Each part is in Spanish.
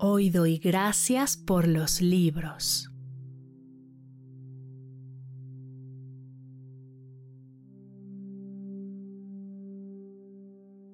Hoy doy gracias por los libros.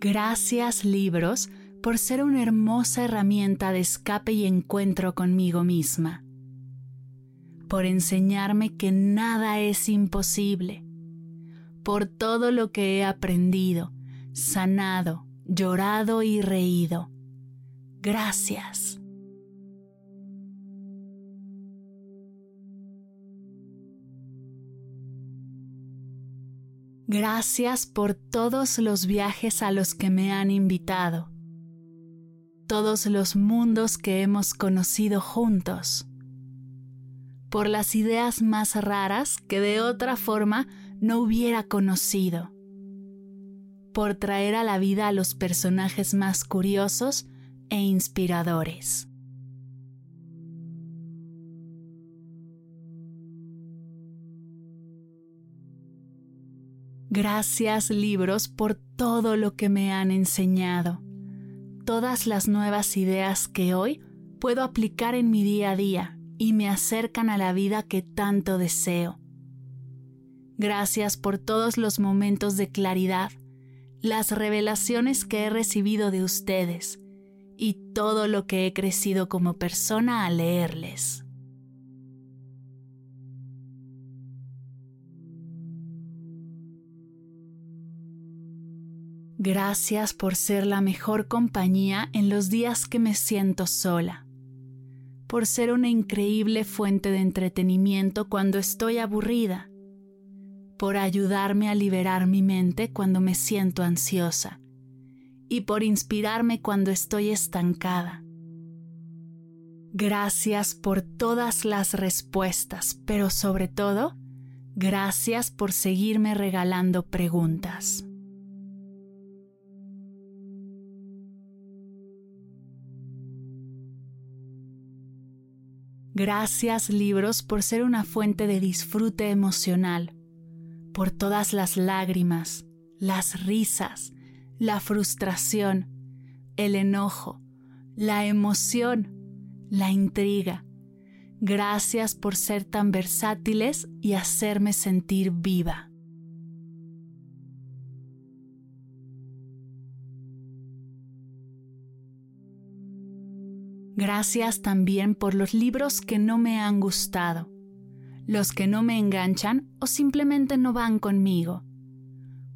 Gracias libros por ser una hermosa herramienta de escape y encuentro conmigo misma, por enseñarme que nada es imposible, por todo lo que he aprendido, sanado, llorado y reído Gracias. Gracias por todos los viajes a los que me han invitado, todos los mundos que hemos conocido juntos, por las ideas más raras que de otra forma no hubiera conocido, por traer a la vida a los personajes más curiosos e inspiradores. Gracias libros por todo lo que me han enseñado, todas las nuevas ideas que hoy puedo aplicar en mi día a día y me acercan a la vida que tanto deseo. Gracias por todos los momentos de claridad, las revelaciones que he recibido de ustedes y todo lo que he crecido como persona al leerles. Gracias por ser la mejor compañía en los días que me siento sola, por ser una increíble fuente de entretenimiento cuando estoy aburrida, por ayudarme a liberar mi mente cuando me siento ansiosa y por inspirarme cuando estoy estancada. Gracias por todas las respuestas, pero sobre todo, gracias por seguirme regalando preguntas. Gracias libros por ser una fuente de disfrute emocional, por todas las lágrimas, las risas, la frustración, el enojo, la emoción, la intriga. Gracias por ser tan versátiles y hacerme sentir viva. Gracias también por los libros que no me han gustado, los que no me enganchan o simplemente no van conmigo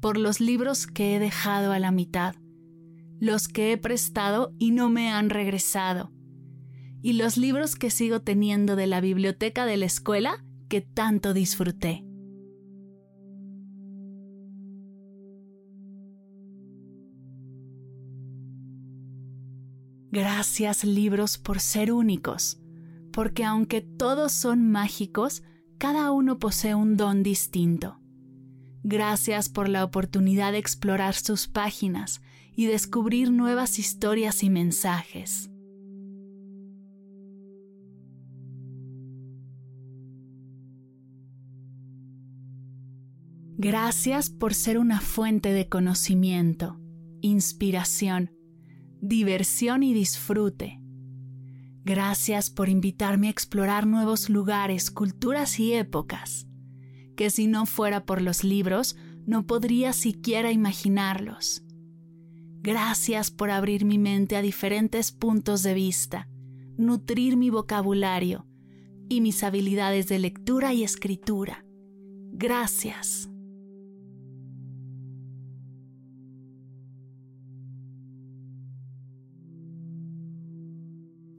por los libros que he dejado a la mitad, los que he prestado y no me han regresado, y los libros que sigo teniendo de la biblioteca de la escuela que tanto disfruté. Gracias libros por ser únicos, porque aunque todos son mágicos, cada uno posee un don distinto. Gracias por la oportunidad de explorar sus páginas y descubrir nuevas historias y mensajes. Gracias por ser una fuente de conocimiento, inspiración, diversión y disfrute. Gracias por invitarme a explorar nuevos lugares, culturas y épocas que si no fuera por los libros no podría siquiera imaginarlos. Gracias por abrir mi mente a diferentes puntos de vista, nutrir mi vocabulario y mis habilidades de lectura y escritura. Gracias.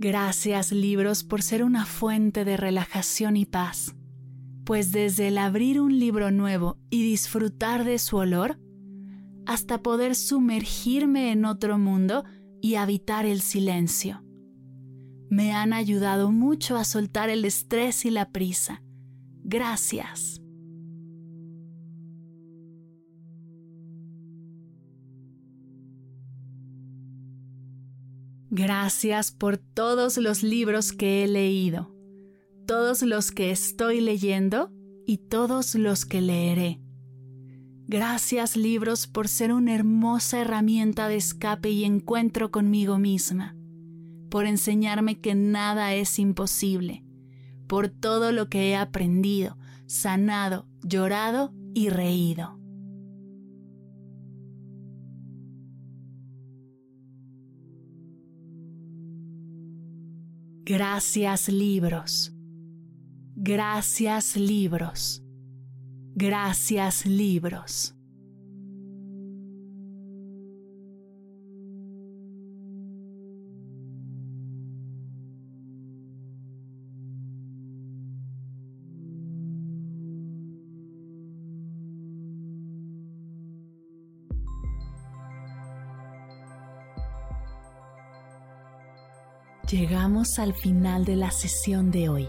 Gracias libros por ser una fuente de relajación y paz pues desde el abrir un libro nuevo y disfrutar de su olor, hasta poder sumergirme en otro mundo y habitar el silencio. Me han ayudado mucho a soltar el estrés y la prisa. Gracias. Gracias por todos los libros que he leído todos los que estoy leyendo y todos los que leeré. Gracias libros por ser una hermosa herramienta de escape y encuentro conmigo misma, por enseñarme que nada es imposible, por todo lo que he aprendido, sanado, llorado y reído. Gracias libros Gracias libros. Gracias libros. Llegamos al final de la sesión de hoy